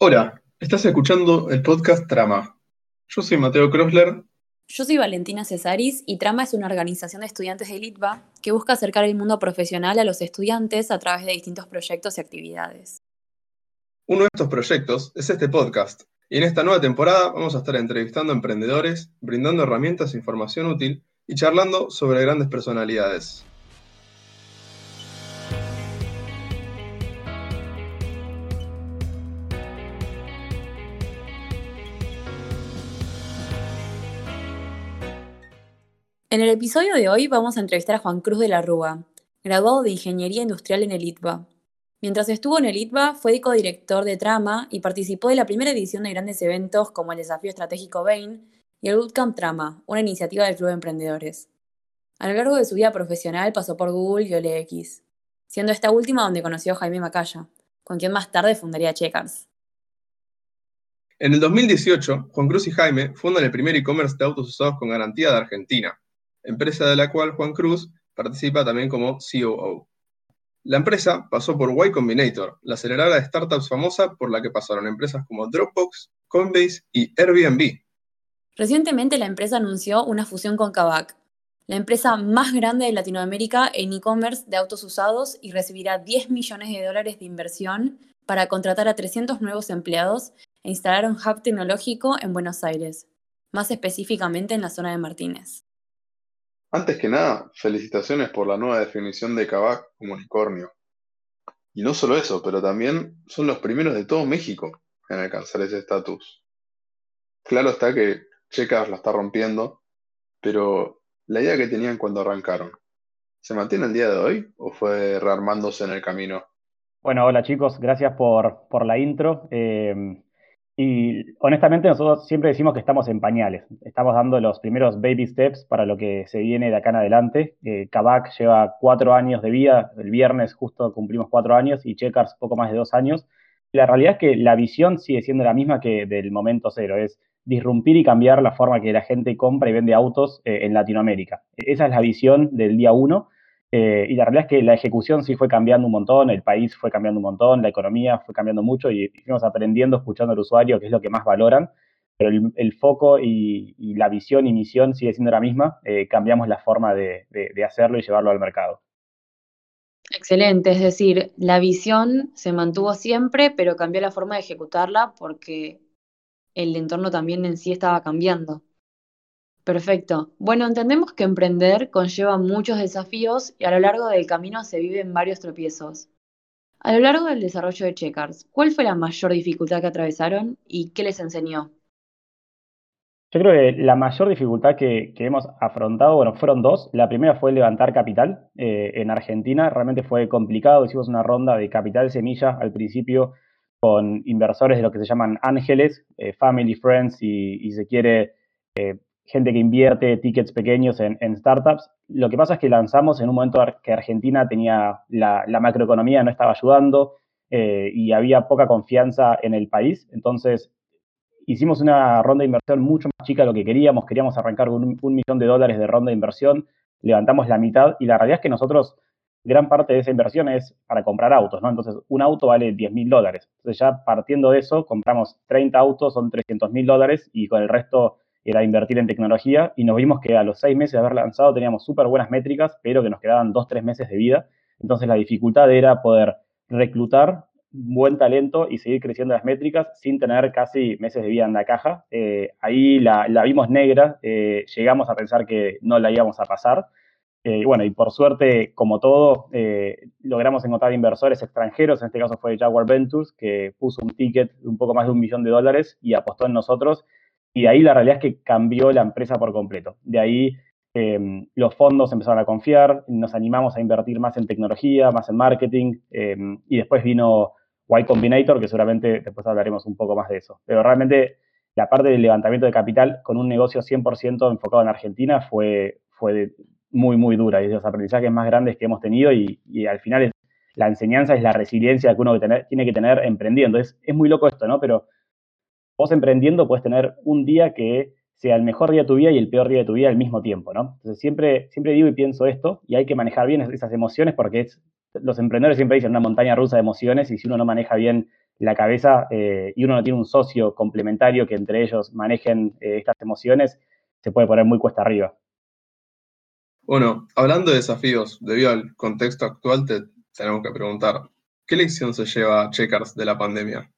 Hola, estás escuchando el podcast Trama. Yo soy Mateo Krosler. Yo soy Valentina Cesaris y Trama es una organización de estudiantes de LITVA que busca acercar el mundo profesional a los estudiantes a través de distintos proyectos y actividades. Uno de estos proyectos es este podcast, y en esta nueva temporada vamos a estar entrevistando a emprendedores, brindando herramientas e información útil y charlando sobre grandes personalidades. En el episodio de hoy vamos a entrevistar a Juan Cruz de la Rúa, graduado de Ingeniería Industrial en el ITBA. Mientras estuvo en el ITBA, fue codirector de Trama y participó de la primera edición de grandes eventos como el Desafío Estratégico Bain y el Bootcamp Trama, una iniciativa del Club de Emprendedores. A lo largo de su vida profesional pasó por Google y OLX, siendo esta última donde conoció a Jaime Macaya, con quien más tarde fundaría Checkers. En el 2018, Juan Cruz y Jaime fundan el primer e-commerce de autos usados con garantía de Argentina, empresa de la cual Juan Cruz participa también como COO. La empresa pasó por Y Combinator, la aceleradora de startups famosa por la que pasaron empresas como Dropbox, Coinbase y Airbnb. Recientemente la empresa anunció una fusión con Kavak, la empresa más grande de Latinoamérica en e-commerce de autos usados y recibirá 10 millones de dólares de inversión para contratar a 300 nuevos empleados e instalar un hub tecnológico en Buenos Aires, más específicamente en la zona de Martínez. Antes que nada, felicitaciones por la nueva definición de Kavak como unicornio. Y no solo eso, pero también son los primeros de todo México en alcanzar ese estatus. Claro está que Checas la está rompiendo, pero la idea que tenían cuando arrancaron, ¿se mantiene el día de hoy o fue rearmándose en el camino? Bueno, hola chicos, gracias por, por la intro. Eh, y honestamente nosotros siempre decimos que estamos en pañales, estamos dando los primeros baby steps para lo que se viene de acá en adelante. Eh, Kavak lleva cuatro años de vida, el viernes justo cumplimos cuatro años y Checkers poco más de dos años. La realidad es que la visión sigue siendo la misma que del momento cero, es disrumpir y cambiar la forma que la gente compra y vende autos eh, en Latinoamérica. Esa es la visión del día uno eh, y la realidad es que la ejecución sí fue cambiando un montón, el país fue cambiando un montón, la economía fue cambiando mucho y fuimos aprendiendo, escuchando al usuario, que es lo que más valoran, pero el, foco y, la visión y misión sigue siendo la misma, eh, cambiamos la forma de, de hacerlo y llevarlo al mercado. Excelente, es decir, la visión se mantuvo siempre, pero cambió la forma de ejecutarla porque el entorno también en sí estaba cambiando. Perfecto. Bueno, entendemos que emprender conlleva muchos desafíos y a lo largo del camino se viven varios tropiezos. A lo largo del desarrollo de Checkers, ¿cuál fue la mayor dificultad que atravesaron y qué les enseñó? Yo creo que la mayor dificultad que, hemos afrontado, bueno, fueron dos. La primera fue levantar capital eh, en Argentina. Realmente fue complicado. Hicimos una ronda de capital semilla al principio con inversores de lo que se llaman ángeles, eh, family, friends y, se quiere eh, gente que invierte tickets pequeños en, startups. Lo que pasa es que lanzamos en un momento que Argentina tenía la, macroeconomía, no estaba ayudando eh, y había poca confianza en el país. Entonces, hicimos una ronda de inversión mucho más chica de lo que queríamos. Queríamos arrancar con un, millón de dólares de ronda de inversión. Levantamos la mitad y la realidad es que nosotros, gran parte de esa inversión es para comprar autos, ¿no? Entonces, un auto vale 10 mil dólares. Entonces, ya partiendo de eso, compramos 30 autos, son 300 mil dólares y con el resto era invertir en tecnología y nos vimos que a los seis meses de haber lanzado teníamos súper buenas métricas, pero que nos quedaban dos, tres meses de vida. Entonces la dificultad era poder reclutar buen talento y seguir creciendo las métricas sin tener casi meses de vida en la caja. Eh, ahí la, vimos negra, eh, llegamos a pensar que no la íbamos a pasar. Eh, bueno, y por suerte, como todo, logramos encontrar inversores extranjeros, en este caso fue Jaguar Ventures, que puso un ticket de un poco más de un millón de dólares y apostó en nosotros y de ahí la realidad es que cambió la empresa por completo. De ahí em, los fondos empezaron a confiar, nos animamos a invertir más en tecnología, más en marketing, em, y después vino Y Combinator, que seguramente después hablaremos un poco más de eso. Pero realmente la parte del levantamiento de capital con un negocio 100% enfocado en Argentina fue, fue muy, muy dura y de los aprendizajes más grandes que hemos tenido y, al final es, la enseñanza es la resiliencia que uno tiene que tener emprendiendo. Es, es muy loco esto, ¿no? Pero vos emprendiendo puedes tener un día que sea el mejor día de tu vida y el peor día de tu vida al mismo tiempo, ¿no? Entonces siempre, siempre digo y pienso esto y hay que manejar bien esas emociones porque los emprendedores siempre dicen una montaña rusa de emociones y si uno no maneja bien la cabeza eh, y uno no tiene un socio complementario que entre ellos manejen eh, estas emociones, se puede poner muy cuesta arriba. Bueno, hablando de desafíos, debido al contexto actual, te tenemos que preguntar, ¿qué lección se lleva Checkers de la pandemia?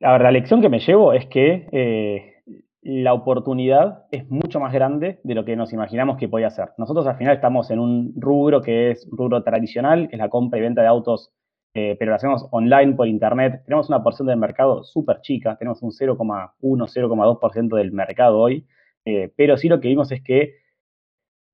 A ver, la lección que me llevo es que eh, la oportunidad es mucho más grande de lo que nos imaginamos que podía ser. Nosotros al final estamos en un rubro que es rubro tradicional, que es la compra y venta de autos, eh, pero lo hacemos online por internet. Tenemos una porción del mercado súper chica, tenemos un 0,1, 0,2% del mercado hoy, eh, pero sí lo que vimos es que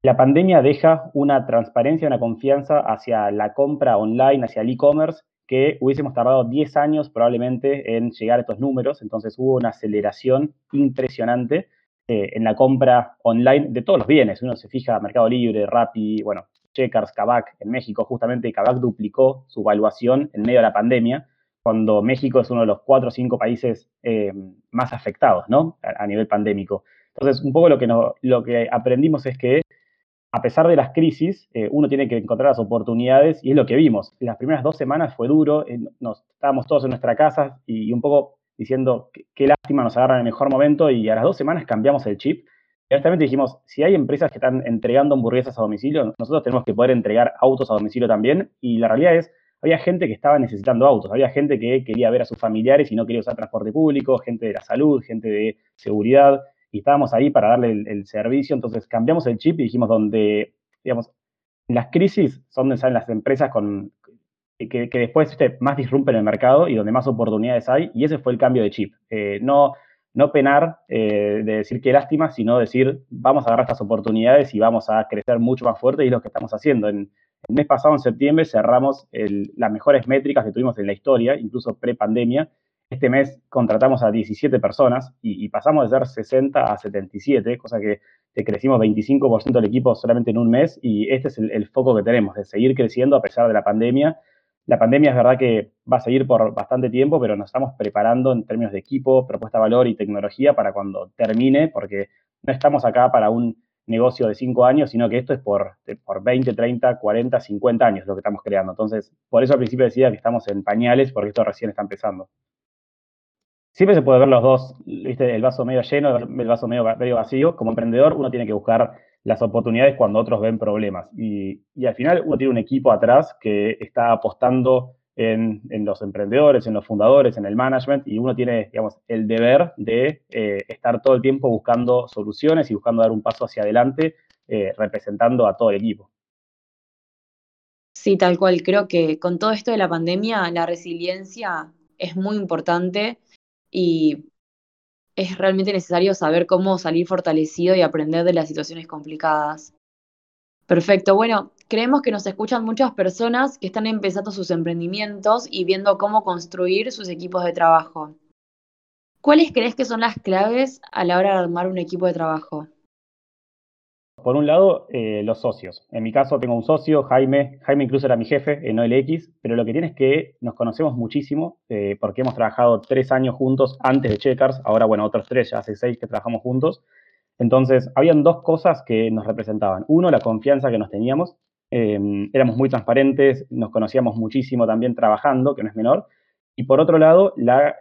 la pandemia deja una transparencia, una confianza hacia la compra online, hacia el e-commerce, que hubiésemos tardado 10 años probablemente en llegar a estos números, entonces hubo una aceleración impresionante eh, en la compra online de todos los bienes. Uno se fija Mercado Libre, Rappi, bueno, Checkers, Kavak en México, justamente Kavak duplicó su valuación en medio de la pandemia, cuando México es uno de los cuatro o cinco países eh, más afectados, ¿no? A, nivel pandémico. Entonces, un poco lo que, lo que aprendimos es que a pesar de las crisis, eh, uno tiene que encontrar las oportunidades y es lo que vimos. Las primeras dos semanas fue duro, eh, nos, estábamos todos en nuestra casa y, un poco diciendo qué lástima nos agarra en el mejor momento y a las dos semanas cambiamos el chip. Y honestamente dijimos, si hay empresas que están entregando hamburguesas a domicilio, nosotros tenemos que poder entregar autos a domicilio también. Y la realidad es, había gente que estaba necesitando autos, había gente que quería ver a sus familiares y no quería usar transporte público, gente de la salud, gente de seguridad y estábamos ahí para darle el, servicio, entonces cambiamos el chip y dijimos donde, digamos, las crisis son donde salen las empresas con, que, después más disrumpen el mercado y donde más oportunidades hay, y ese fue el cambio de chip. Eh, no, no penar eh, de decir qué lástima, sino decir vamos a agarrar estas oportunidades y vamos a crecer mucho más fuerte y es lo que estamos haciendo. En, el mes pasado, en septiembre, cerramos las mejores métricas que tuvimos en la historia, incluso pre-pandemia, este mes contratamos a 17 personas y, pasamos de ser 60 a 77, cosa que, crecimos 25% del equipo solamente en un mes y este es el, foco que tenemos, de seguir creciendo a pesar de la pandemia. La pandemia es verdad que va a seguir por bastante tiempo, pero nos estamos preparando en términos de equipo, propuesta de valor y tecnología para cuando termine, porque no estamos acá para un negocio de 5 años, sino que esto es por, por 20, 30, 40, 50 años lo que estamos creando. Entonces, por eso al principio decía que estamos en pañales, porque esto recién está empezando siempre se puede ver los dos, ¿viste? el vaso medio lleno, el vaso medio, vacío. Como emprendedor uno tiene que buscar las oportunidades cuando otros ven problemas. Y, al final uno tiene un equipo atrás que está apostando en, los emprendedores, en los fundadores, en el management, y uno tiene, digamos, el deber de eh, estar todo el tiempo buscando soluciones y buscando dar un paso hacia adelante, eh, representando a todo el equipo. Sí, tal cual. Creo que con todo esto de la pandemia, la resiliencia es muy importante y es realmente necesario saber cómo salir fortalecido y aprender de las situaciones complicadas. Perfecto, bueno, creemos que nos escuchan muchas personas que están empezando sus emprendimientos y viendo cómo construir sus equipos de trabajo. ¿Cuáles crees que son las claves a la hora de armar un equipo de trabajo? Por un lado, eh, los socios. En mi caso tengo un socio, Jaime. Jaime incluso era mi jefe en OLX, pero lo que tiene es que nos conocemos muchísimo eh, porque hemos trabajado tres años juntos antes de Checkers. Ahora, bueno, otros tres, ya hace seis que trabajamos juntos. Entonces, habían dos cosas que nos representaban. Uno, la confianza que nos teníamos. Eh, éramos muy transparentes, nos conocíamos muchísimo también trabajando, que no es menor. Y por otro lado, la,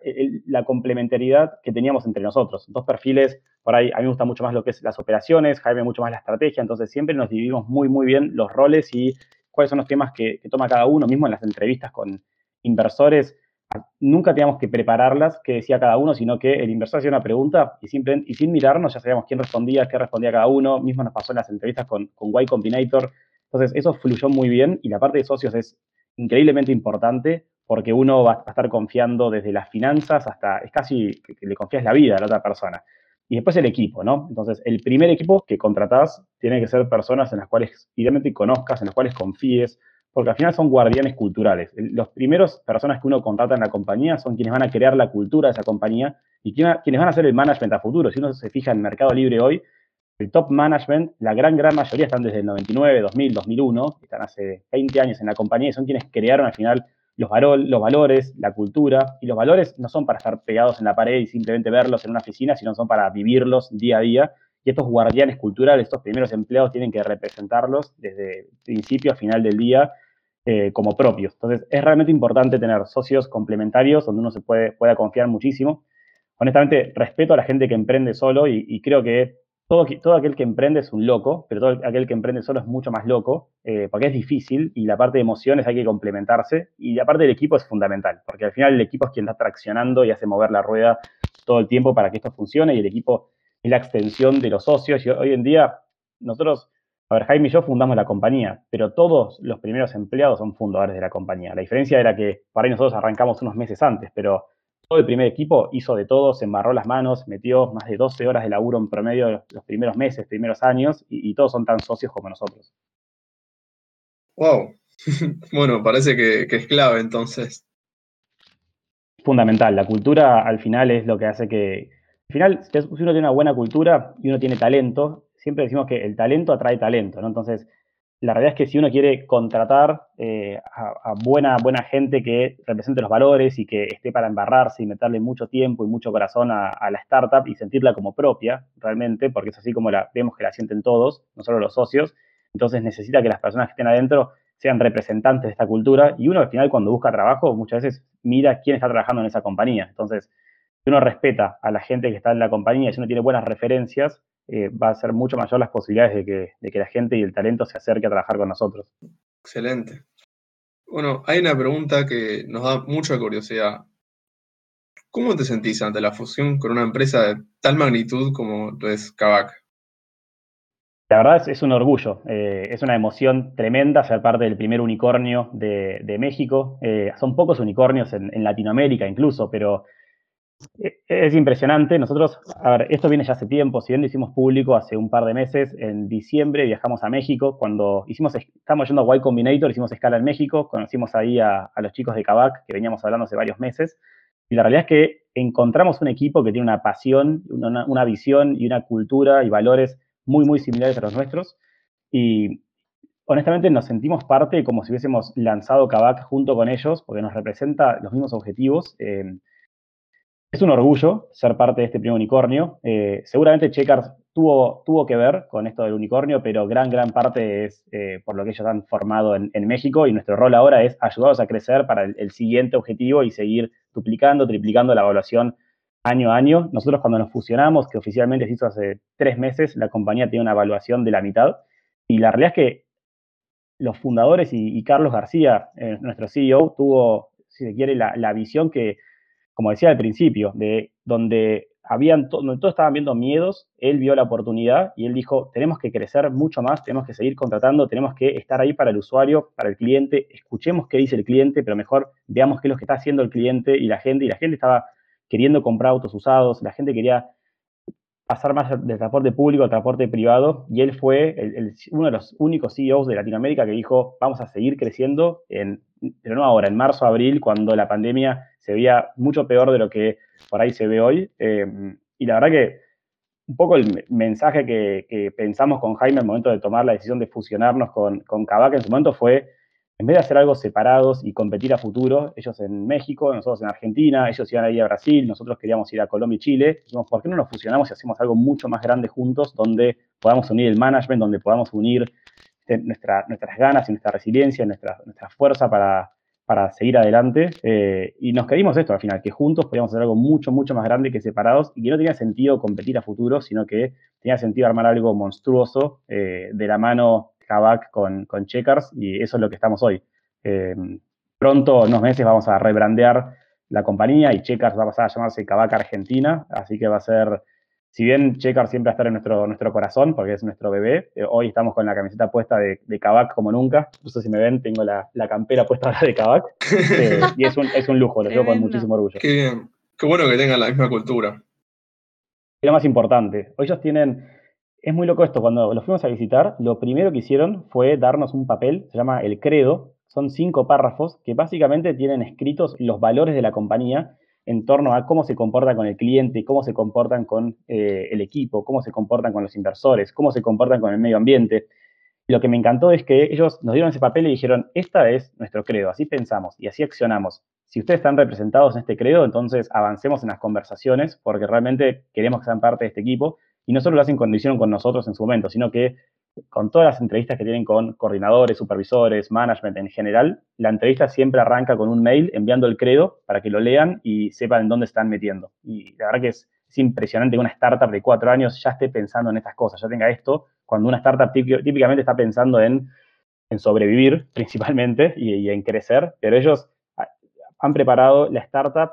complementariedad que teníamos entre nosotros. Dos perfiles, por ahí a mí me gusta mucho más lo que es las operaciones, Jaime mucho más la estrategia, entonces siempre nos dividimos muy, muy bien los roles y cuáles son los temas que, toma cada uno, mismo en las entrevistas con inversores. Nunca teníamos que prepararlas, que decía cada uno, sino que el inversor hacía una pregunta y, simple, y sin mirarnos ya sabíamos quién respondía, qué respondía cada uno. Mismo nos pasó en las entrevistas con, con Y Combinator. Entonces, eso fluyó muy bien y la parte de socios es increíblemente importante porque uno va a estar confiando desde las finanzas hasta, es casi que le confías la vida a la otra persona. Y después el equipo, ¿no? Entonces, el primer equipo que contratás tiene que ser personas en las cuales idealmente conozcas, en las cuales confíes, porque al final son guardianes culturales. Los primeros personas que uno contrata en la compañía son quienes van a crear la cultura de esa compañía y quienes van a hacer el management a futuro. Si uno se fija en Mercado Libre hoy, el top management, la gran, gran mayoría están desde el 99, 2000, 2001, están hace 20 años en la compañía y son quienes crearon al final los, los valores, la cultura, y los valores no son para estar pegados en la pared y simplemente verlos en una oficina, sino son para vivirlos día a día. Y estos guardianes culturales, estos primeros empleados tienen que representarlos desde principio a final del día. eh, como propios. Entonces, es realmente importante tener socios complementarios donde uno se pueda confiar muchísimo. Honestamente, respeto a la gente que emprende solo y, creo que todo, aquel que emprende es un loco, pero todo aquel que emprende solo es mucho más loco, eh, porque es difícil y la parte de emociones hay que complementarse y la parte del equipo es fundamental, porque al final el equipo es quien está traccionando y hace mover la rueda todo el tiempo para que esto funcione y el equipo es la extensión de los socios y hoy en día nosotros a ver, Jaime y yo fundamos la compañía, pero todos los primeros empleados son fundadores de la compañía. La diferencia era que para ahí nosotros arrancamos unos meses antes, pero todo el primer equipo hizo de todo, se embarró las manos, metió más de 12 horas de laburo en promedio los primeros meses, primeros años, y, todos son tan socios como nosotros. Wow. bueno, parece que, que es clave entonces. Fundamental. La cultura al final es lo que hace que. Al final, si uno tiene una buena cultura y uno tiene talento, siempre decimos que el talento atrae talento, ¿no? Entonces, la realidad es que si uno quiere contratar eh, a, buena, buena gente que represente los valores y que esté para embarrarse y meterle mucho tiempo y mucho corazón a, la startup y sentirla como propia, realmente, porque es así como la vemos que la sienten todos, no solo los socios, entonces necesita que las personas que estén adentro sean representantes de esta cultura y uno al final cuando busca trabajo muchas veces mira quién está trabajando en esa compañía. Entonces, si uno respeta a la gente que está en la compañía si uno tiene buenas referencias, eh, va a ser mucho mayor las posibilidades de que, la gente y el talento se acerque a trabajar con nosotros. Excelente. Bueno, hay una pregunta que nos da mucha curiosidad. ¿Cómo te sentís ante la fusión con una empresa de tal magnitud como lo es Kavak? La verdad es, un orgullo, eh, es una emoción tremenda ser parte del primer unicornio de, México. Eh, son pocos unicornios en, Latinoamérica incluso, pero es impresionante. Nosotros, a ver, esto viene ya hace tiempo, si bien lo hicimos público hace un par de meses, en diciembre viajamos a México, cuando hicimos, estamos yendo a Y Combinator, hicimos escala en México, conocimos ahí a, los chicos de Kavak, que veníamos hablando hace varios meses, y la realidad es que encontramos un equipo que tiene una pasión, una, visión y una cultura y valores muy, muy similares a los nuestros, y honestamente nos sentimos parte como si hubiésemos lanzado Kavak junto con ellos, porque nos representa los mismos objetivos. Eh, es un orgullo ser parte de este primer unicornio. Eh, seguramente Checkers tuvo, que ver con esto del unicornio, pero gran, gran parte es eh, por lo que ellos han formado en, México y nuestro rol ahora es ayudarlos a crecer para el, siguiente objetivo y seguir duplicando, triplicando la evaluación año a año. Nosotros cuando nos fusionamos, que oficialmente se hizo hace tres meses, la compañía tiene una evaluación de la mitad y la realidad es que los fundadores y, Carlos García, eh, nuestro CEO, tuvo, si se quiere, la visión que como decía al principio, de donde habían donde todos estaban viendo miedos, él vio la oportunidad y él dijo, tenemos que crecer mucho más, tenemos que seguir contratando, tenemos que estar ahí para el usuario, para el cliente, escuchemos qué dice el cliente, pero mejor veamos qué es lo que está haciendo el cliente y la gente, y la gente estaba queriendo comprar autos usados, la gente quería pasar más del transporte público al transporte privado y él fue uno de los únicos CEOs de Latinoamérica que dijo, vamos a seguir creciendo, en, pero no ahora, en marzo, abril, cuando la pandemia se veía mucho peor de lo que por ahí se ve hoy. Eh, y la verdad que un poco el mensaje que, pensamos con Jaime al momento de tomar la decisión de fusionarnos con, con en su momento fue, en vez de hacer algo separados y competir a futuro, ellos en México, nosotros en Argentina, ellos iban a ir a Brasil, nosotros queríamos ir a Colombia y Chile, dijimos, ¿por qué no nos fusionamos y hacemos algo mucho más grande juntos, donde podamos unir el management, donde podamos unir este, nuestras ganas y nuestra resiliencia, nuestra, nuestra fuerza para, seguir adelante. Eh, y nos quedimos esto al final, que juntos podíamos hacer algo mucho, mucho más grande que separados y que no tenía sentido competir a futuro, sino que tenía sentido armar algo monstruoso eh, de la mano Kavak con, con Checkers y eso es lo que estamos hoy. Eh, pronto, en unos meses, vamos a rebrandear la compañía y Checkers va a pasar a llamarse Kavak Argentina, así que va a ser si bien Checar siempre va a estar en nuestro, nuestro corazón, porque es nuestro bebé, eh, hoy estamos con la camiseta puesta de, de Kavak como nunca. No sé si me ven, tengo la, campera puesta ahora de Kavak. Eh, y es un, es un lujo, lo digo con muchísimo orgullo. Qué bien. Qué bueno que tengan la misma cultura. Y lo más importante, ellos tienen. Es muy loco esto, cuando los fuimos a visitar, lo primero que hicieron fue darnos un papel, se llama El Credo, son cinco párrafos que básicamente tienen escritos los valores de la compañía en torno a cómo se comportan con el cliente, cómo se comportan con eh, el equipo, cómo se comportan con los inversores, cómo se comportan con el medio ambiente. Lo que me encantó es que ellos nos dieron ese papel y dijeron, esta es nuestro credo, así pensamos y así accionamos. Si ustedes están representados en este credo, entonces avancemos en las conversaciones porque realmente queremos que sean parte de este equipo y no solo lo hacen con, lo hicieron con nosotros en su momento, sino que con todas las entrevistas que tienen con coordinadores, supervisores, management en general, la entrevista siempre arranca con un mail enviando el credo para que lo lean y sepan en dónde están metiendo. Y la verdad que es, impresionante que una startup de cuatro años ya esté pensando en estas cosas, ya tenga esto, cuando una startup típicamente está pensando en, sobrevivir principalmente y, en crecer, pero ellos han preparado la startup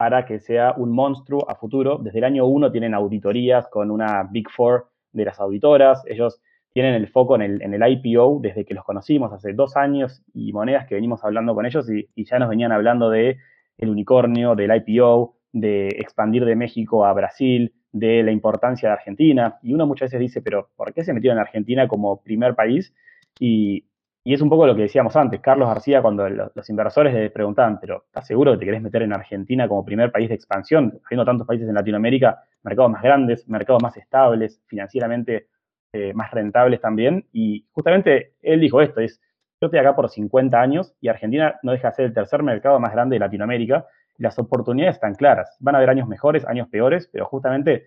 para que sea un monstruo a futuro. Desde el año uno tienen auditorías con una Big Four de las auditoras. Ellos tienen el foco en el, en el IPO desde que los conocimos hace dos años y monedas que venimos hablando con ellos y, ya nos venían hablando de el unicornio, del IPO, de expandir de México a Brasil, de la importancia de Argentina. Y uno muchas veces dice, pero ¿por qué se metieron en Argentina como primer país? Y, y es un poco lo que decíamos antes. Carlos García, cuando los, inversores le preguntaban, pero ¿estás seguro que te querés meter en Argentina como primer país de expansión? Habiendo tantos países en Latinoamérica, mercados más grandes, mercados más estables, financieramente eh, más rentables también. Y justamente él dijo esto, es, yo estoy acá por 50 años y Argentina no deja de ser el tercer mercado más grande de Latinoamérica. Las oportunidades están claras. Van a haber años mejores, años peores, pero justamente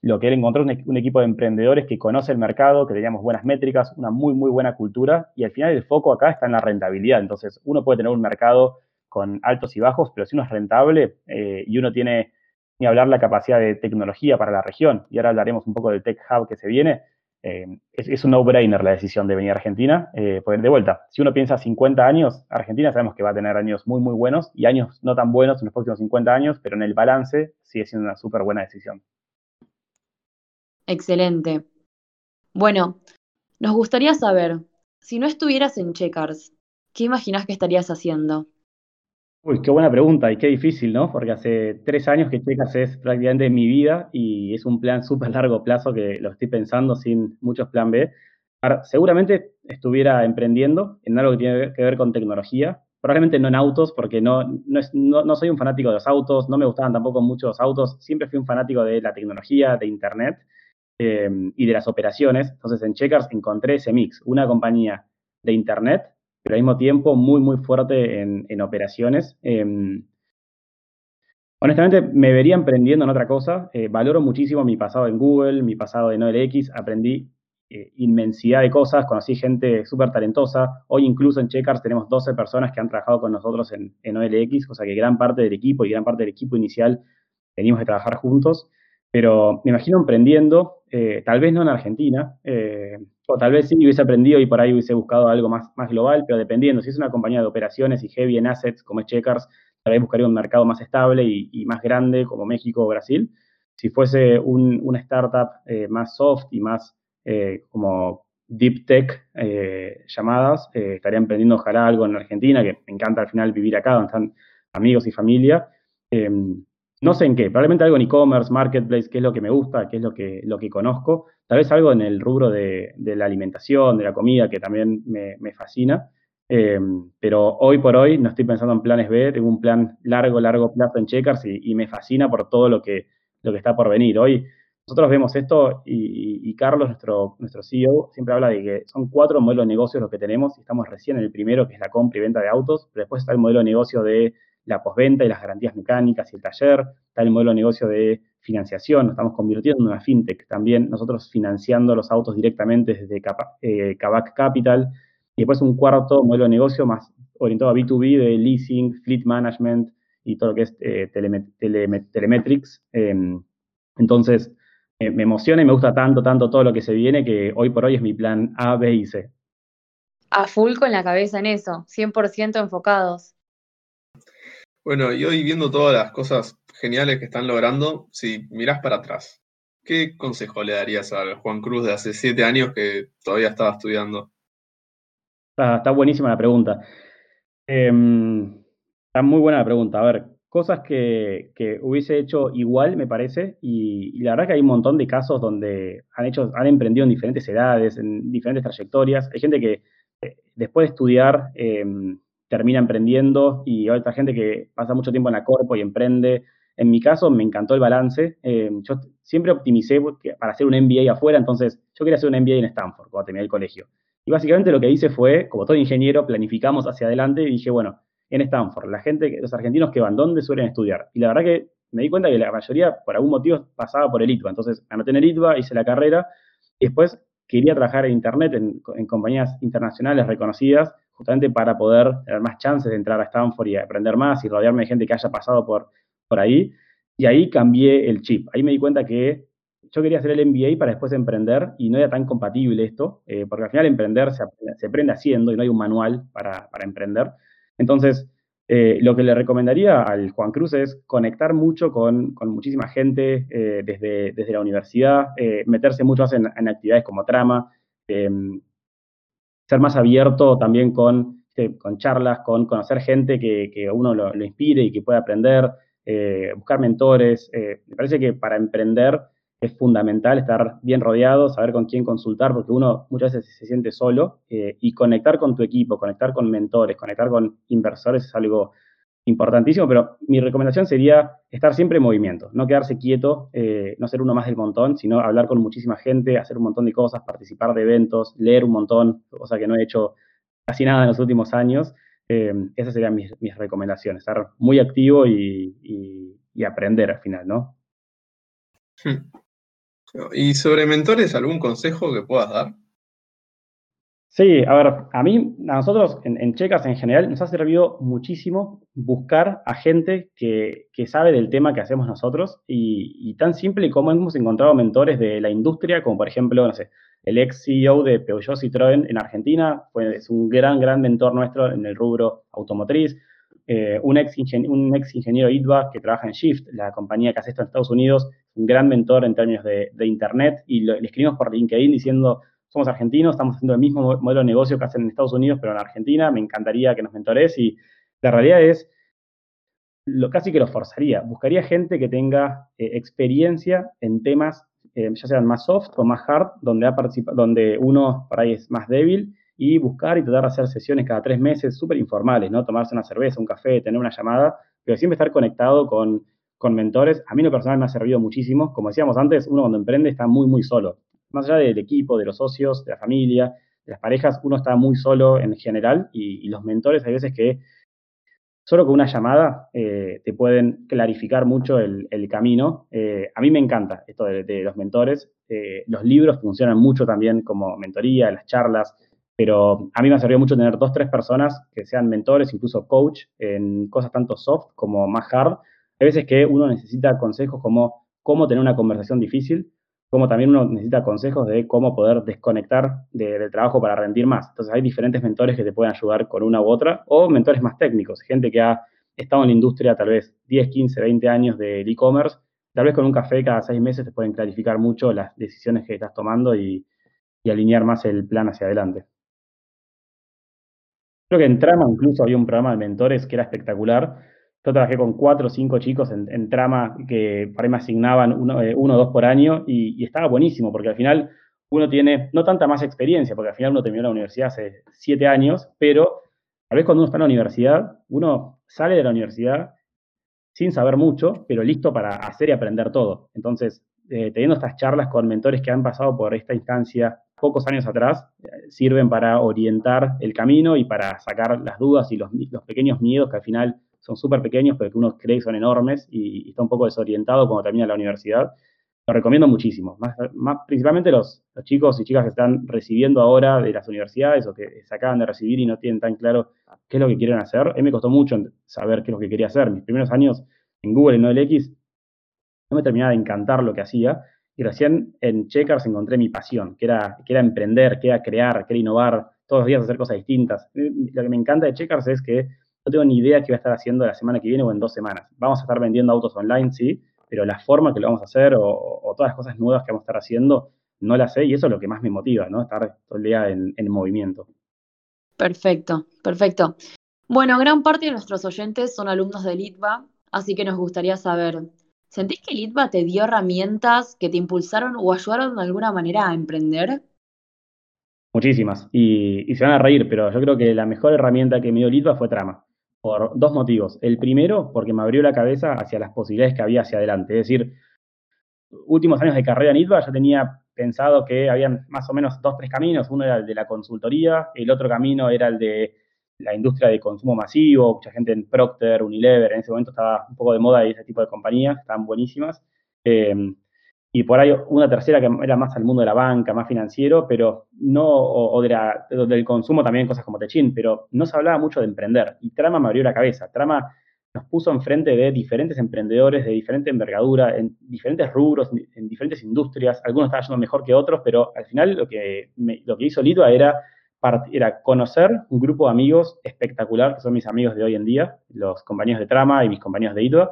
lo que él encontró es un, equipo de emprendedores que conoce el mercado, que teníamos buenas métricas, una muy, muy buena cultura y al final el foco acá está en la rentabilidad. Entonces, uno puede tener un mercado con altos y bajos, pero si uno es rentable eh, y uno tiene, ni hablar la capacidad de tecnología para la región, y ahora hablaremos un poco del Tech Hub que se viene, eh, es, un no-brainer la decisión de venir a Argentina. Eh, pues de vuelta, si uno piensa 50 años, Argentina sabemos que va a tener años muy, muy buenos y años no tan buenos en los próximos 50 años, pero en el balance sigue siendo una súper buena decisión. Excelente. Bueno, nos gustaría saber, si no estuvieras en Checkers, ¿qué imaginas que estarías haciendo? Uy, qué buena pregunta y qué difícil, ¿no? Porque hace tres años que Checkers es prácticamente mi vida y es un plan súper largo plazo que lo estoy pensando sin muchos plan B. Seguramente estuviera emprendiendo en algo que tiene que ver con tecnología, probablemente no en autos, porque no, no, no, soy un fanático de los autos, no me gustaban tampoco mucho los autos, siempre fui un fanático de la tecnología, de Internet. Em, y de las operaciones. Entonces en Checkers encontré ese mix, una compañía de Internet, pero al mismo tiempo muy, muy fuerte en, operaciones. Em, honestamente, me vería emprendiendo en otra cosa. Eh, valoro muchísimo mi pasado en Google, mi pasado en OLX. Aprendí eh, inmensidad de cosas, conocí gente súper talentosa. Hoy incluso en Checkers tenemos 12 personas que han trabajado con nosotros en, en OLX, o sea que gran parte del equipo y gran parte del equipo inicial venimos de trabajar juntos. Pero me imagino emprendiendo, eh, tal vez no en Argentina, eh, o tal vez sí hubiese aprendido y por ahí hubiese buscado algo más, más global, pero dependiendo, si es una compañía de operaciones y heavy en assets como es Checkers, tal vez buscaría un mercado más estable y, más grande como México o Brasil. Si fuese una startup eh, más soft y más como deep tech llamadas, estaría emprendiendo ojalá algo en Argentina, que me encanta al final vivir acá, donde están amigos y familia. Em, no sé en qué, probablemente algo en e-commerce, marketplace, que es lo que me gusta, que es lo que, lo que conozco. Tal vez algo en el rubro de, la alimentación, de la comida, que también me, fascina. Em, pero hoy por hoy no estoy pensando en planes B, tengo un plan largo, largo plazo en Checkers y, me fascina por todo lo que, lo que está por venir. Hoy nosotros vemos esto y, Carlos, nuestro, nuestro CEO, siempre habla de que son cuatro modelos de negocios los que tenemos y estamos recién en el primero, que es la compra y venta de autos, pero después está el modelo de negocio de la postventa y las garantías mecánicas y el taller, está el modelo de negocio de financiación, nos estamos convirtiendo en una fintech también, nosotros financiando los autos directamente desde eh, Kavak Capital, y después un cuarto modelo de negocio más orientado a B2B de leasing, fleet management y todo lo que es eh, telemetrics. Em, entonces, me emociona y me gusta tanto, tanto todo lo que se viene que hoy por hoy es mi plan A, B y C. A full con la cabeza en eso, 100% enfocados. Bueno, y hoy viendo todas las cosas geniales que están logrando, si mirás para atrás, ¿qué consejo le darías a Juan Cruz de hace siete años que todavía estaba estudiando? Está, buenísima la pregunta. Em, está muy buena la pregunta. A ver, cosas que, hubiese hecho igual, me parece, y, la verdad que hay un montón de casos donde han hecho, han emprendido en diferentes edades, en diferentes trayectorias. Hay gente que eh, después de estudiar em, termina emprendiendo y otra gente que pasa mucho tiempo en la corpo y emprende. En mi caso me encantó el balance. Eh, yo siempre optimicé para hacer un MBA afuera, entonces yo quería hacer un MBA en Stanford cuando terminé el colegio. Y básicamente lo que hice fue, como todo ingeniero, planificamos hacia adelante y dije, bueno, en Stanford, la gente, los argentinos que van, ¿dónde suelen estudiar? Y la verdad que me di cuenta que la mayoría, por algún motivo, pasaba por el ITBA. Entonces, anoté en el ITBA, hice la carrera y después quería trabajar en Internet, en, compañías internacionales reconocidas, justamente para poder tener más chances de entrar a Stanford y aprender más y rodearme de gente que haya pasado por, por ahí. Y ahí cambié el chip. Ahí me di cuenta que yo quería hacer el MBA para después emprender y no era tan compatible esto, eh, porque al final emprender se, aprende haciendo y no hay un manual para, para emprender. Entonces, eh, lo que le recomendaría al Juan Cruz es conectar mucho con, muchísima gente eh, desde, desde, la universidad, eh, meterse mucho más en, actividades como trama, em, ser más abierto también con, con charlas, con conocer gente que, que uno lo, inspire y que pueda aprender, buscar mentores. me parece que para emprender es fundamental estar bien rodeado, saber con quién consultar, porque uno muchas veces se siente solo eh, y conectar con tu equipo, conectar con mentores, conectar con inversores es algo importantísimo, pero mi recomendación sería estar siempre en movimiento, no quedarse quieto, eh, no ser uno más del montón, sino hablar con muchísima gente, hacer un montón de cosas, participar de eventos, leer un montón, cosa que no he hecho casi nada en los últimos años. Eh, esas serían mis, recomendaciones, estar muy activo y, aprender al final, ¿no? Hmm. ¿Y sobre mentores, algún consejo que puedas dar? Sí, a ver, a mí, a nosotros en, Checas en general nos ha servido muchísimo buscar a gente que, sabe del tema que hacemos nosotros y, tan simple como hemos encontrado mentores de la industria, como por ejemplo, no sé, el ex CEO de Peugeot Citroën en Argentina, fue, es un gran, gran mentor nuestro en el rubro automotriz. Eh, un, ex ingeniero ITBA que trabaja en Shift, la compañía que hace esto en Estados Unidos, un gran mentor en términos de, Internet, y le escribimos por LinkedIn diciendo, somos argentinos, estamos haciendo el mismo modelo de negocio que hacen en Estados Unidos, pero en Argentina, me encantaría que nos mentores, y la realidad es, lo, casi que lo forzaría, buscaría gente que tenga eh, experiencia en temas, eh, ya sean más soft o más hard, donde, donde uno por ahí es más débil, y buscar y tratar de hacer sesiones cada tres meses súper informales, ¿no? Tomarse una cerveza, un café, tener una llamada, pero siempre estar conectado con, con mentores. A mí lo personal me ha servido muchísimo. Como decíamos antes, uno cuando emprende está muy, muy solo. Más allá del equipo, de los socios, de la familia, de las parejas, uno está muy solo en general y, los mentores hay veces que solo con una llamada eh, te pueden clarificar mucho el, camino. Eh, a mí me encanta esto de, los mentores. Eh, los libros funcionan mucho también como mentoría, las charlas. Pero a mí me ha servido mucho tener dos, tres personas que sean mentores, incluso coach, en cosas tanto soft como más hard. Hay veces que uno necesita consejos como cómo tener una conversación difícil, como también uno necesita consejos de cómo poder desconectar del trabajo para rendir más. Entonces hay diferentes mentores que te pueden ayudar con una u otra, o mentores más técnicos, gente que ha estado en la industria tal vez 10, 15, 20 años del e-commerce, tal vez con un café cada seis meses te pueden clarificar mucho las decisiones que estás tomando y alinear más el plan hacia adelante. Creo que en Trama incluso había un programa de mentores que era espectacular. Yo trabajé con cuatro o cinco chicos en, Trama que para mí me asignaban uno, eh, uno o dos por año y, estaba buenísimo porque al final uno tiene no tanta más experiencia, porque al final uno terminó la universidad hace siete años, pero a veces cuando uno está en la universidad, uno sale de la universidad sin saber mucho, pero listo para hacer y aprender todo. Entonces, eh, teniendo estas charlas con mentores que han pasado por esta instancia pocos años atrás, eh, sirven para orientar el camino y para sacar las dudas y los, pequeños miedos que al final son súper pequeños, pero que uno cree que son enormes y, está un poco desorientado cuando termina la universidad. Lo recomiendo muchísimo, más, principalmente los, chicos y chicas que están recibiendo ahora de las universidades o que se acaban de recibir y no tienen tan claro qué es lo que quieren hacer. A mí me costó mucho saber qué es lo que quería hacer. Mis primeros años en Google y no el X no me terminaba de encantar lo que hacía. Y recién en Checkers encontré mi pasión, que era, que era emprender, que era crear, que era innovar, todos los días hacer cosas distintas. Lo que me encanta de Checkers es que no tengo ni idea qué voy a estar haciendo la semana que viene o en dos semanas. Vamos a estar vendiendo autos online, sí, pero la forma que lo vamos a hacer o, todas las cosas nuevas que vamos a estar haciendo, no las sé y eso es lo que más me motiva, ¿no? Estar todo el día en, en movimiento. Perfecto, perfecto. Bueno, gran parte de nuestros oyentes son alumnos de LITVA, así que nos gustaría saber, ¿Sentís que Litva te dio herramientas que te impulsaron o ayudaron de alguna manera a emprender? Muchísimas. Y, se van a reír, pero yo creo que la mejor herramienta que me dio Litva fue Trama. Por dos motivos. El primero, porque me abrió la cabeza hacia las posibilidades que había hacia adelante. Es decir, últimos años de carrera en Litva ya tenía pensado que habían más o menos dos, tres caminos. Uno era el de la consultoría, el otro camino era el de la industria de consumo masivo, mucha gente en Procter, Unilever, en ese momento estaba un poco de moda ese tipo de compañías, estaban buenísimas. Em, y por ahí una tercera que era más al mundo de la banca, más financiero, pero no, o, del consumo también, cosas como Techin, pero no se hablaba mucho de emprender. Y Trama me abrió la cabeza. Trama nos puso enfrente de diferentes emprendedores de diferente envergadura, en diferentes rubros, en diferentes industrias. Algunos estaban yendo mejor que otros, pero al final lo que, lo que hizo Lidua era, era conocer un grupo de amigos espectacular, que son mis amigos de hoy en día, los compañeros de Trama y mis compañeros de ITUA,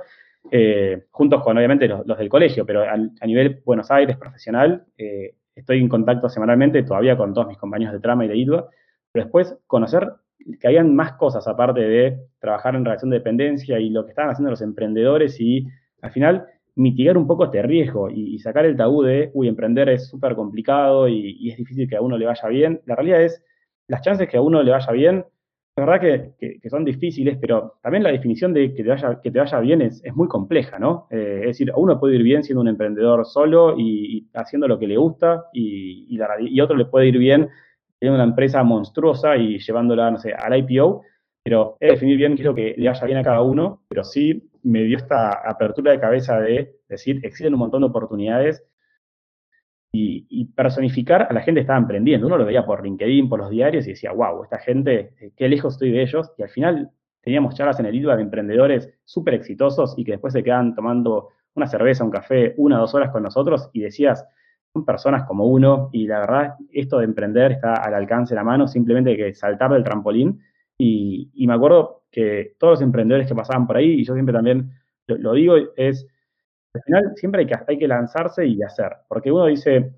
eh, juntos con obviamente los, del colegio, pero a, nivel Buenos Aires profesional, eh, estoy en contacto semanalmente todavía con todos mis compañeros de trama y de IDUA, pero después conocer que habían más cosas aparte de trabajar en relación de dependencia y lo que estaban haciendo los emprendedores y al final mitigar un poco este riesgo y, sacar el tabú de, uy, emprender es súper complicado y, es difícil que a uno le vaya bien. La realidad es, las chances que a uno le vaya bien la verdad que, son difíciles, pero también la definición de que te vaya, que te vaya bien es, muy compleja, ¿no? Eh, es decir, uno puede ir bien siendo un emprendedor solo y, haciendo lo que le gusta, y, y, otro le puede ir bien teniendo una empresa monstruosa y llevándola, no sé, al IPO, pero es definir bien qué es lo que le vaya bien a cada uno, pero sí me dio esta apertura de cabeza de decir, existen un montón de oportunidades y, personificar a la gente que estaba emprendiendo. Uno lo veía por LinkedIn, por los diarios y decía, wow, esta gente, eh, qué lejos estoy de ellos. Y al final teníamos charlas en el IDUA de emprendedores súper exitosos y que después se quedan tomando una cerveza, un café, una o dos horas con nosotros y decías, son personas como uno y la verdad, esto de emprender está al alcance de la mano, simplemente hay que saltar del trampolín. Y, me acuerdo que todos los emprendedores que pasaban por ahí, y yo siempre también lo digo, es al final siempre hay que, hay que lanzarse y hacer, porque uno dice,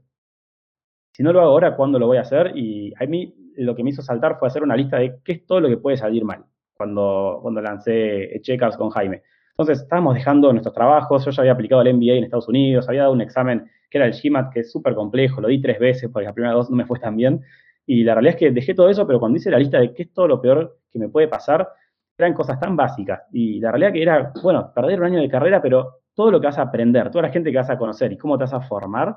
si no lo hago ahora, ¿cuándo lo voy a hacer? Y a mí lo que me hizo saltar fue hacer una lista de qué es todo lo que puede salir mal cuando, cuando lancé Checkers con Jaime. Entonces, estábamos dejando nuestros trabajos, yo ya había aplicado el MBA en Estados Unidos, había dado un examen que era el GMAT, que es súper complejo, lo di tres veces porque la primera dos no me fue tan bien. Y la realidad es que dejé todo eso, pero cuando hice la lista de qué es todo lo peor que me puede pasar, eran cosas tan básicas. Y la realidad que era, bueno, perder un año de carrera, pero todo lo que vas a aprender, toda la gente que vas a conocer y cómo te vas a formar,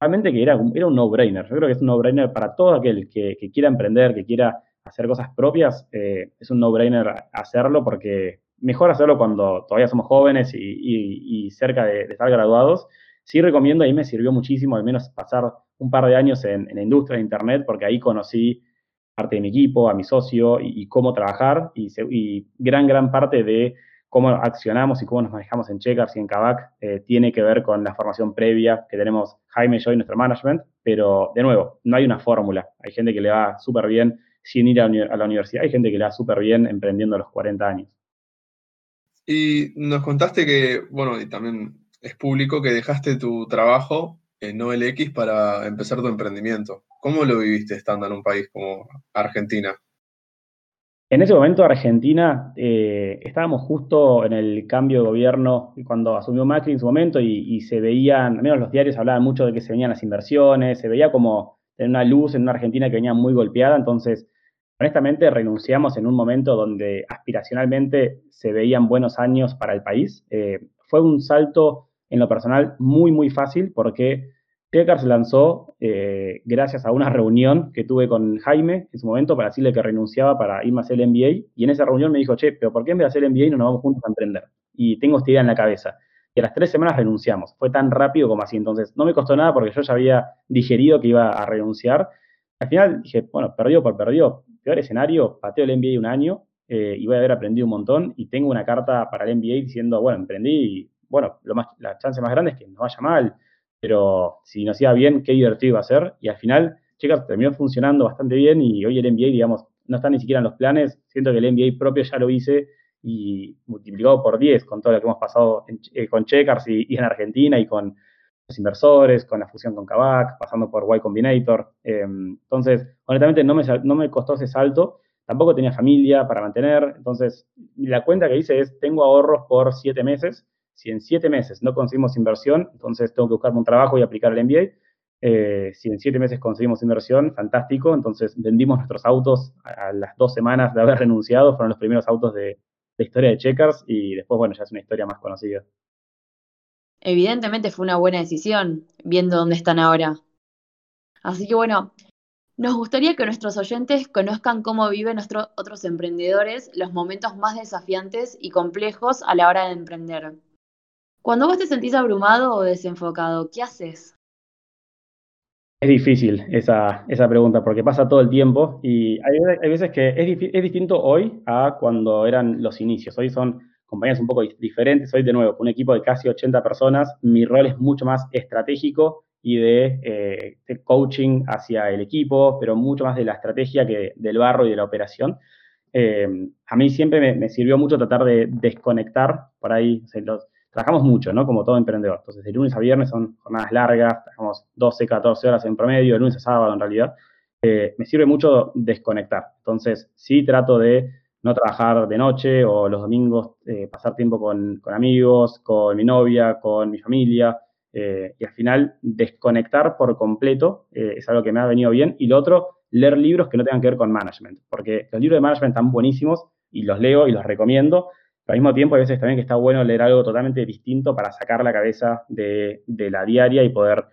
realmente que era, era un no-brainer. Yo creo que es un no-brainer para todo aquel que, quiera emprender, que quiera hacer cosas propias, eh, es un no-brainer hacerlo porque mejor hacerlo cuando todavía somos jóvenes y, cerca de, estar graduados. Sí recomiendo, ahí me sirvió muchísimo al menos pasar un par de años en, la industria de Internet porque ahí conocí parte de mi equipo, a mi socio y, cómo trabajar y, gran, gran parte de cómo accionamos y cómo nos manejamos en Checkers y en Kavak eh, tiene que ver con la formación previa que tenemos Jaime yo y nuestro management, pero de nuevo, no hay una fórmula. Hay gente que le va súper bien sin ir a, la universidad, hay gente que le va súper bien emprendiendo a los 40 años. Y nos contaste que, bueno, y también es público que dejaste tu trabajo en Nobel X para empezar tu emprendimiento. ¿Cómo lo viviste estando en un país como Argentina? En ese momento Argentina eh, estábamos justo en el cambio de gobierno cuando asumió Macri en su momento y, se veían, al menos los diarios hablaban mucho de que se venían las inversiones, se veía como en una luz en una Argentina que venía muy golpeada, entonces honestamente renunciamos en un momento donde aspiracionalmente se veían buenos años para el país. Eh, fue un salto en lo personal muy, muy fácil porque Checkers lanzó eh, gracias a una reunión que tuve con Jaime en su momento para decirle que renunciaba para irme a hacer el MBA. Y en esa reunión me dijo, che, pero ¿por qué en vez de hacer el MBA no nos vamos juntos a emprender? Y tengo esta idea en la cabeza. Y a las tres semanas renunciamos. Fue tan rápido como así. Entonces, no me costó nada porque yo ya había digerido que iba a renunciar. Al final dije, bueno, perdió por perdió. Peor escenario, pateo el MBA un año eh, y voy a haber aprendido un montón. Y tengo una carta para el MBA diciendo, bueno, emprendí y, bueno, lo más, la chance más grande es que no vaya mal pero si nos iba bien, qué divertido iba a ser. Y al final, chicas, terminó funcionando bastante bien y hoy el NBA, digamos, no está ni siquiera en los planes. Siento que el NBA propio ya lo hice y multiplicado por 10 con todo lo que hemos pasado eh, con Checkers y, en Argentina y con los inversores, con la fusión con Kavak, pasando por Y Combinator. Em, entonces, honestamente, no me, no me costó ese salto. Tampoco tenía familia para mantener. Entonces, la cuenta que hice es, tengo ahorros por 7 meses si en siete meses no conseguimos inversión, entonces tengo que buscarme un trabajo y aplicar el MBA. Eh, si en siete meses conseguimos inversión, fantástico. Entonces vendimos nuestros autos a, las dos semanas de haber renunciado. Fueron los primeros autos de, de historia de Checkers y después, bueno, ya es una historia más conocida. Evidentemente fue una buena decisión, viendo dónde están ahora. Así que bueno, nos gustaría que nuestros oyentes conozcan cómo viven nuestros otros emprendedores los momentos más desafiantes y complejos a la hora de emprender. Cuando vos te sentís abrumado o desenfocado, ¿qué haces? Es difícil esa, esa pregunta porque pasa todo el tiempo y hay, veces que es, es, distinto hoy a cuando eran los inicios. Hoy son compañías un poco diferentes. Hoy, de nuevo, un equipo de casi 80 personas, mi rol es mucho más estratégico y de, eh, de coaching hacia el equipo, pero mucho más de la estrategia que del barro y de la operación. Eh, a mí siempre me, sirvió mucho tratar de desconectar por ahí. Los, trabajamos mucho, ¿no? Como todo emprendedor. Entonces, de lunes a viernes son jornadas largas, trabajamos 12, 14 horas en promedio, de lunes a sábado en realidad. Eh, me sirve mucho desconectar. Entonces, sí trato de no trabajar de noche o los domingos eh, pasar tiempo con, con, amigos, con mi novia, con mi familia. Eh, y al final, desconectar por completo eh, es algo que me ha venido bien. Y lo otro, leer libros que no tengan que ver con management, porque los libros de management están buenísimos y los leo y los recomiendo. Al mismo tiempo, hay veces también que está bueno leer algo totalmente distinto para sacar la cabeza de, la diaria y poder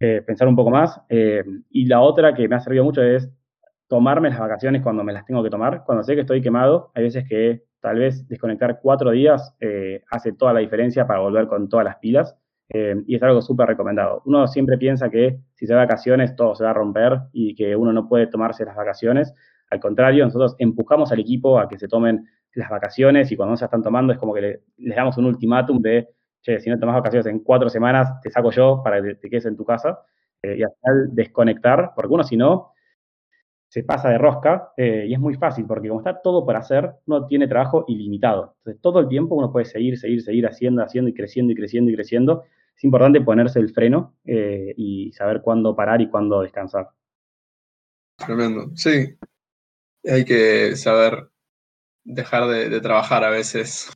eh, pensar un poco más. Eh, y la otra que me ha servido mucho es tomarme las vacaciones cuando me las tengo que tomar. Cuando sé que estoy quemado, hay veces que tal vez desconectar cuatro días eh, hace toda la diferencia para volver con todas las pilas. Y es algo súper recomendado. Uno siempre piensa que si se va vacaciones todo se va a romper y que uno no puede tomarse las vacaciones. Al contrario, nosotros empujamos al equipo a que se tomen las vacaciones y cuando no se están tomando es como que le, les damos un ultimátum de, che, si no tomas vacaciones en cuatro semanas, te saco yo para que te quedes en tu casa. Eh, y al final desconectar, porque uno si no, se pasa de rosca eh, y es muy fácil porque como está todo por hacer, uno tiene trabajo ilimitado. Entonces, todo el tiempo uno puede seguir, seguir, seguir haciendo, haciendo y creciendo y creciendo y creciendo. Es importante ponerse el freno eh, y saber cuándo parar y cuándo descansar. Tremendo, sí. Hay que saber dejar de, trabajar a veces.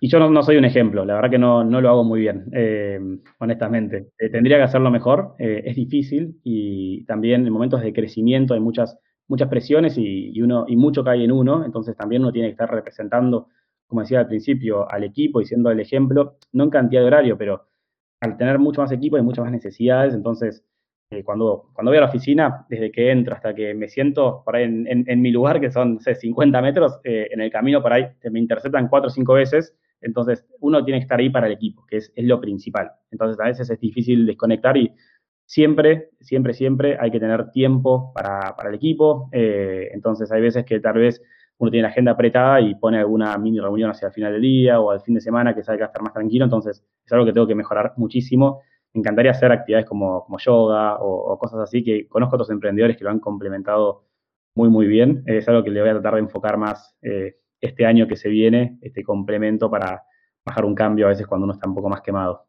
Y yo no, soy un ejemplo, la verdad que no, no lo hago muy bien, eh, honestamente. Eh, tendría que hacerlo mejor, eh, es difícil y también en momentos de crecimiento hay muchas, muchas presiones y, y, uno, y mucho cae en uno, entonces también uno tiene que estar representando, como decía al principio, al equipo y siendo el ejemplo, no en cantidad de horario, pero al tener mucho más equipo hay muchas más necesidades, entonces eh, cuando, cuando voy a la oficina, desde que entro hasta que me siento por ahí en, en, mi lugar, que son sé, 50 metros, eh, en el camino por ahí me interceptan cuatro o cinco veces, entonces uno tiene que estar ahí para el equipo, que es, es lo principal. Entonces a veces es difícil desconectar y siempre, siempre, siempre hay que tener tiempo para, para el equipo. Eh, entonces hay veces que tal vez uno tiene la agenda apretada y pone alguna mini reunión hacia el final del día o al fin de semana que sabe que va a estar más tranquilo. Entonces es algo que tengo que mejorar muchísimo encantaría hacer actividades como, yoga o, cosas así, que conozco a otros emprendedores que lo han complementado muy, muy bien. Es algo que le voy a tratar de enfocar más eh, este año que se viene, este complemento para bajar un cambio a veces cuando uno está un poco más quemado.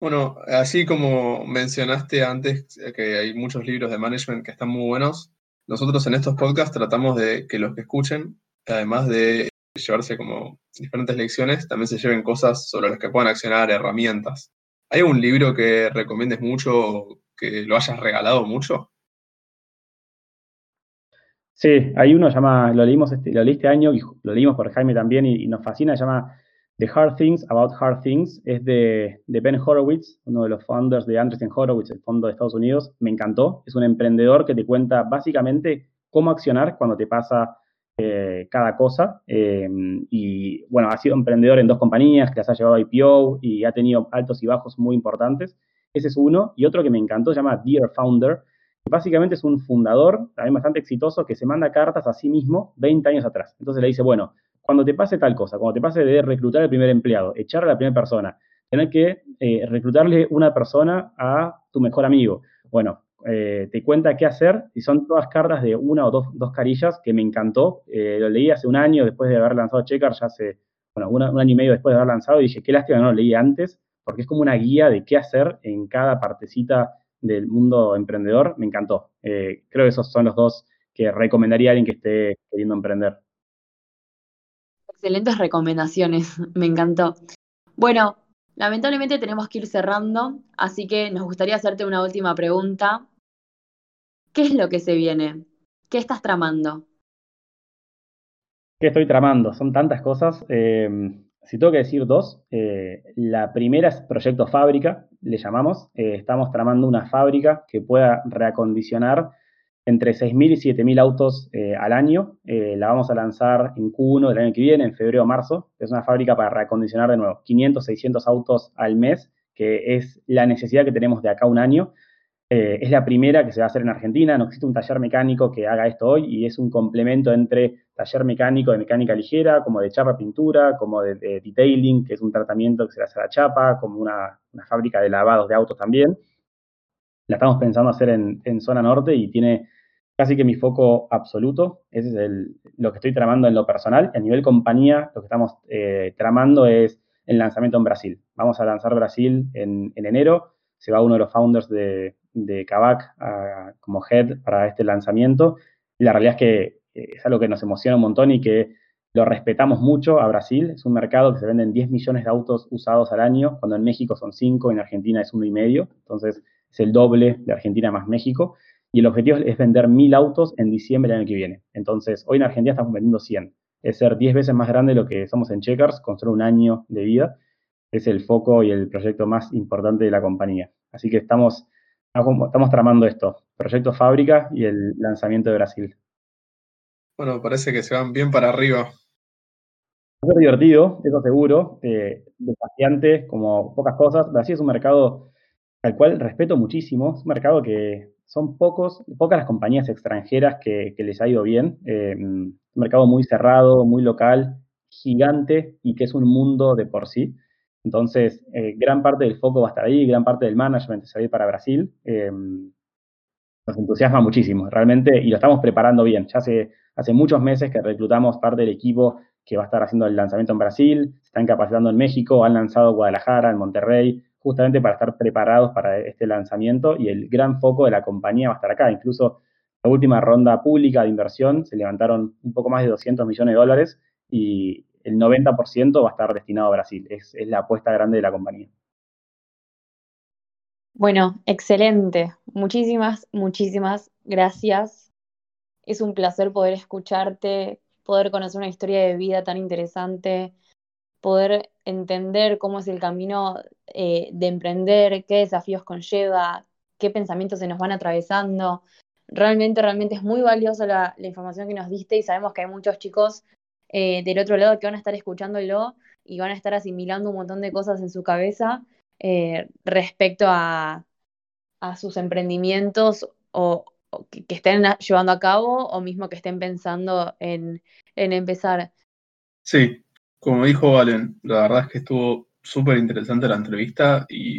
Bueno, así como mencionaste antes que hay muchos libros de management que están muy buenos, nosotros en estos podcasts tratamos de que los que escuchen, además de llevarse como diferentes lecciones, también se lleven cosas sobre las que puedan accionar, herramientas. ¿Hay un libro que recomiendes mucho que lo hayas regalado mucho? Sí, hay uno, llama, lo leímos este, lo leí este año lo leímos por Jaime también y, y, nos fascina, se llama The Hard Things About Hard Things, es de, de, Ben Horowitz, uno de los founders de Andreessen Horowitz, el fondo de Estados Unidos, me encantó, es un emprendedor que te cuenta básicamente cómo accionar cuando te pasa eh, cada cosa. Eh, y bueno, ha sido emprendedor en dos compañías que las ha llevado a IPO y ha tenido altos y bajos muy importantes. Ese es uno. Y otro que me encantó se llama Dear Founder. Básicamente es un fundador, también bastante exitoso, que se manda cartas a sí mismo 20 años atrás. Entonces le dice, bueno, cuando te pase tal cosa, cuando te pase de reclutar al primer empleado, echar a la primera persona, tener que eh, reclutarle una persona a tu mejor amigo. Bueno, eh, te cuenta qué hacer y son todas cartas de una o dos, carillas que me encantó. Eh, lo leí hace un año después de haber lanzado Checker, ya hace, bueno, un año y medio después de haber lanzado y dije, qué lástima no lo leí antes, porque es como una guía de qué hacer en cada partecita del mundo emprendedor. Me encantó. Eh, creo que esos son los dos que recomendaría a alguien que esté queriendo emprender. Excelentes recomendaciones, me encantó. Bueno, lamentablemente tenemos que ir cerrando, así que nos gustaría hacerte una última pregunta ¿Qué es lo que se viene? ¿Qué estás tramando? ¿Qué estoy tramando? Son tantas cosas. Eh, si tengo que decir dos, eh, la primera es Proyecto Fábrica, le llamamos. Eh, estamos tramando una fábrica que pueda reacondicionar entre 6.000 y 7.000 autos al año. La vamos a lanzar en Q1 del año que viene, en febrero o marzo. Es una fábrica para reacondicionar de nuevo 500, 600 autos al mes, que es la necesidad que tenemos de acá un año. Eh, es la primera que se va a hacer en Argentina. No existe un taller mecánico que haga esto hoy y es un complemento entre taller mecánico de mecánica ligera, como de chapa pintura, como de, detailing, que es un tratamiento que se hace a la chapa, como una, una fábrica de lavados de autos también la estamos pensando hacer en, zona norte y tiene casi que mi foco absoluto. Ese es el, lo que estoy tramando en lo personal. A nivel compañía, lo que estamos eh, tramando es el lanzamiento en Brasil. Vamos a lanzar Brasil en, enero. Se va uno de los founders de, de Kavak como head para este lanzamiento. la realidad es que eh, es algo que nos emociona un montón y que lo respetamos mucho a Brasil. Es un mercado que se venden 10 millones de autos usados al año, cuando en México son 5, en Argentina es uno y medio. Entonces, es el doble de Argentina más México, y el objetivo es vender mil autos en diciembre del año que viene. Entonces, hoy en Argentina estamos vendiendo 100. Es ser 10 veces más grande de lo que somos en Checkers, con solo un año de vida. Es el foco y el proyecto más importante de la compañía. Así que estamos, estamos tramando esto, proyecto fábrica y el lanzamiento de Brasil. Bueno, parece que se van bien para arriba. Va a ser divertido, eso seguro, eh, desafiante, como pocas cosas. Brasil es un mercado al cual respeto muchísimo. Es un mercado que son pocos, pocas las compañías extranjeras que, les ha ido bien. Eh, un mercado muy cerrado, muy local, gigante y que es un mundo de por sí. Entonces, eh, gran parte del foco va a estar ahí, gran parte del management va a ir para Brasil. Eh, nos entusiasma muchísimo, realmente, y lo estamos preparando bien. Ya hace, hace muchos meses que reclutamos parte del equipo que va a estar haciendo el lanzamiento en Brasil, se están capacitando en México, han lanzado Guadalajara, en Monterrey, justamente para estar preparados para este lanzamiento y el gran foco de la compañía va a estar acá. Incluso la última ronda pública de inversión se levantaron un poco más de 200 millones de dólares y el 90% va a estar destinado a Brasil. Es, es la apuesta grande de la compañía. Bueno, excelente. Muchísimas, muchísimas gracias. Es un placer poder escucharte, poder conocer una historia de vida tan interesante poder entender cómo es el camino eh, de emprender, qué desafíos conlleva, qué pensamientos se nos van atravesando. Realmente, realmente es muy valiosa la, información que nos diste y sabemos que hay muchos chicos eh, del otro lado que van a estar escuchándolo y van a estar asimilando un montón de cosas en su cabeza eh, respecto a, sus emprendimientos o, que, estén llevando a cabo o mismo que estén pensando en, en empezar. Sí, como dijo Valen, la verdad es que estuvo súper interesante la entrevista y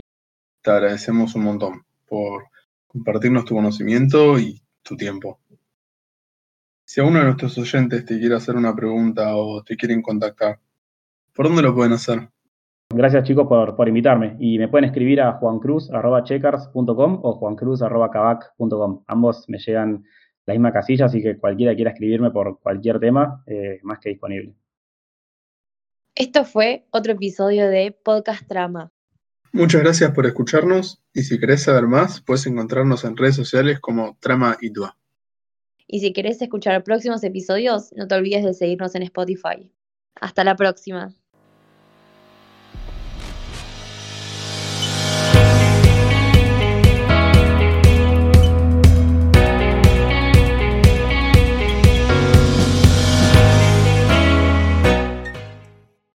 te agradecemos un montón por compartirnos tu conocimiento y tu tiempo. Si alguno de nuestros oyentes te quiere hacer una pregunta o te quieren contactar, ¿por dónde lo pueden hacer? Gracias chicos por, invitarme y me pueden escribir a juancruz.checkers.com o juancruz.cabac.com. Ambos me llegan la misma casilla, así que cualquiera quiera escribirme por cualquier tema, eh, más que disponible. Esto fue otro episodio de Podcast Trama. Muchas gracias por escucharnos y si querés saber más, puedes encontrarnos en redes sociales como Trama y Tua. Y si querés escuchar próximos episodios, no te olvides de seguirnos en Spotify. Hasta la próxima.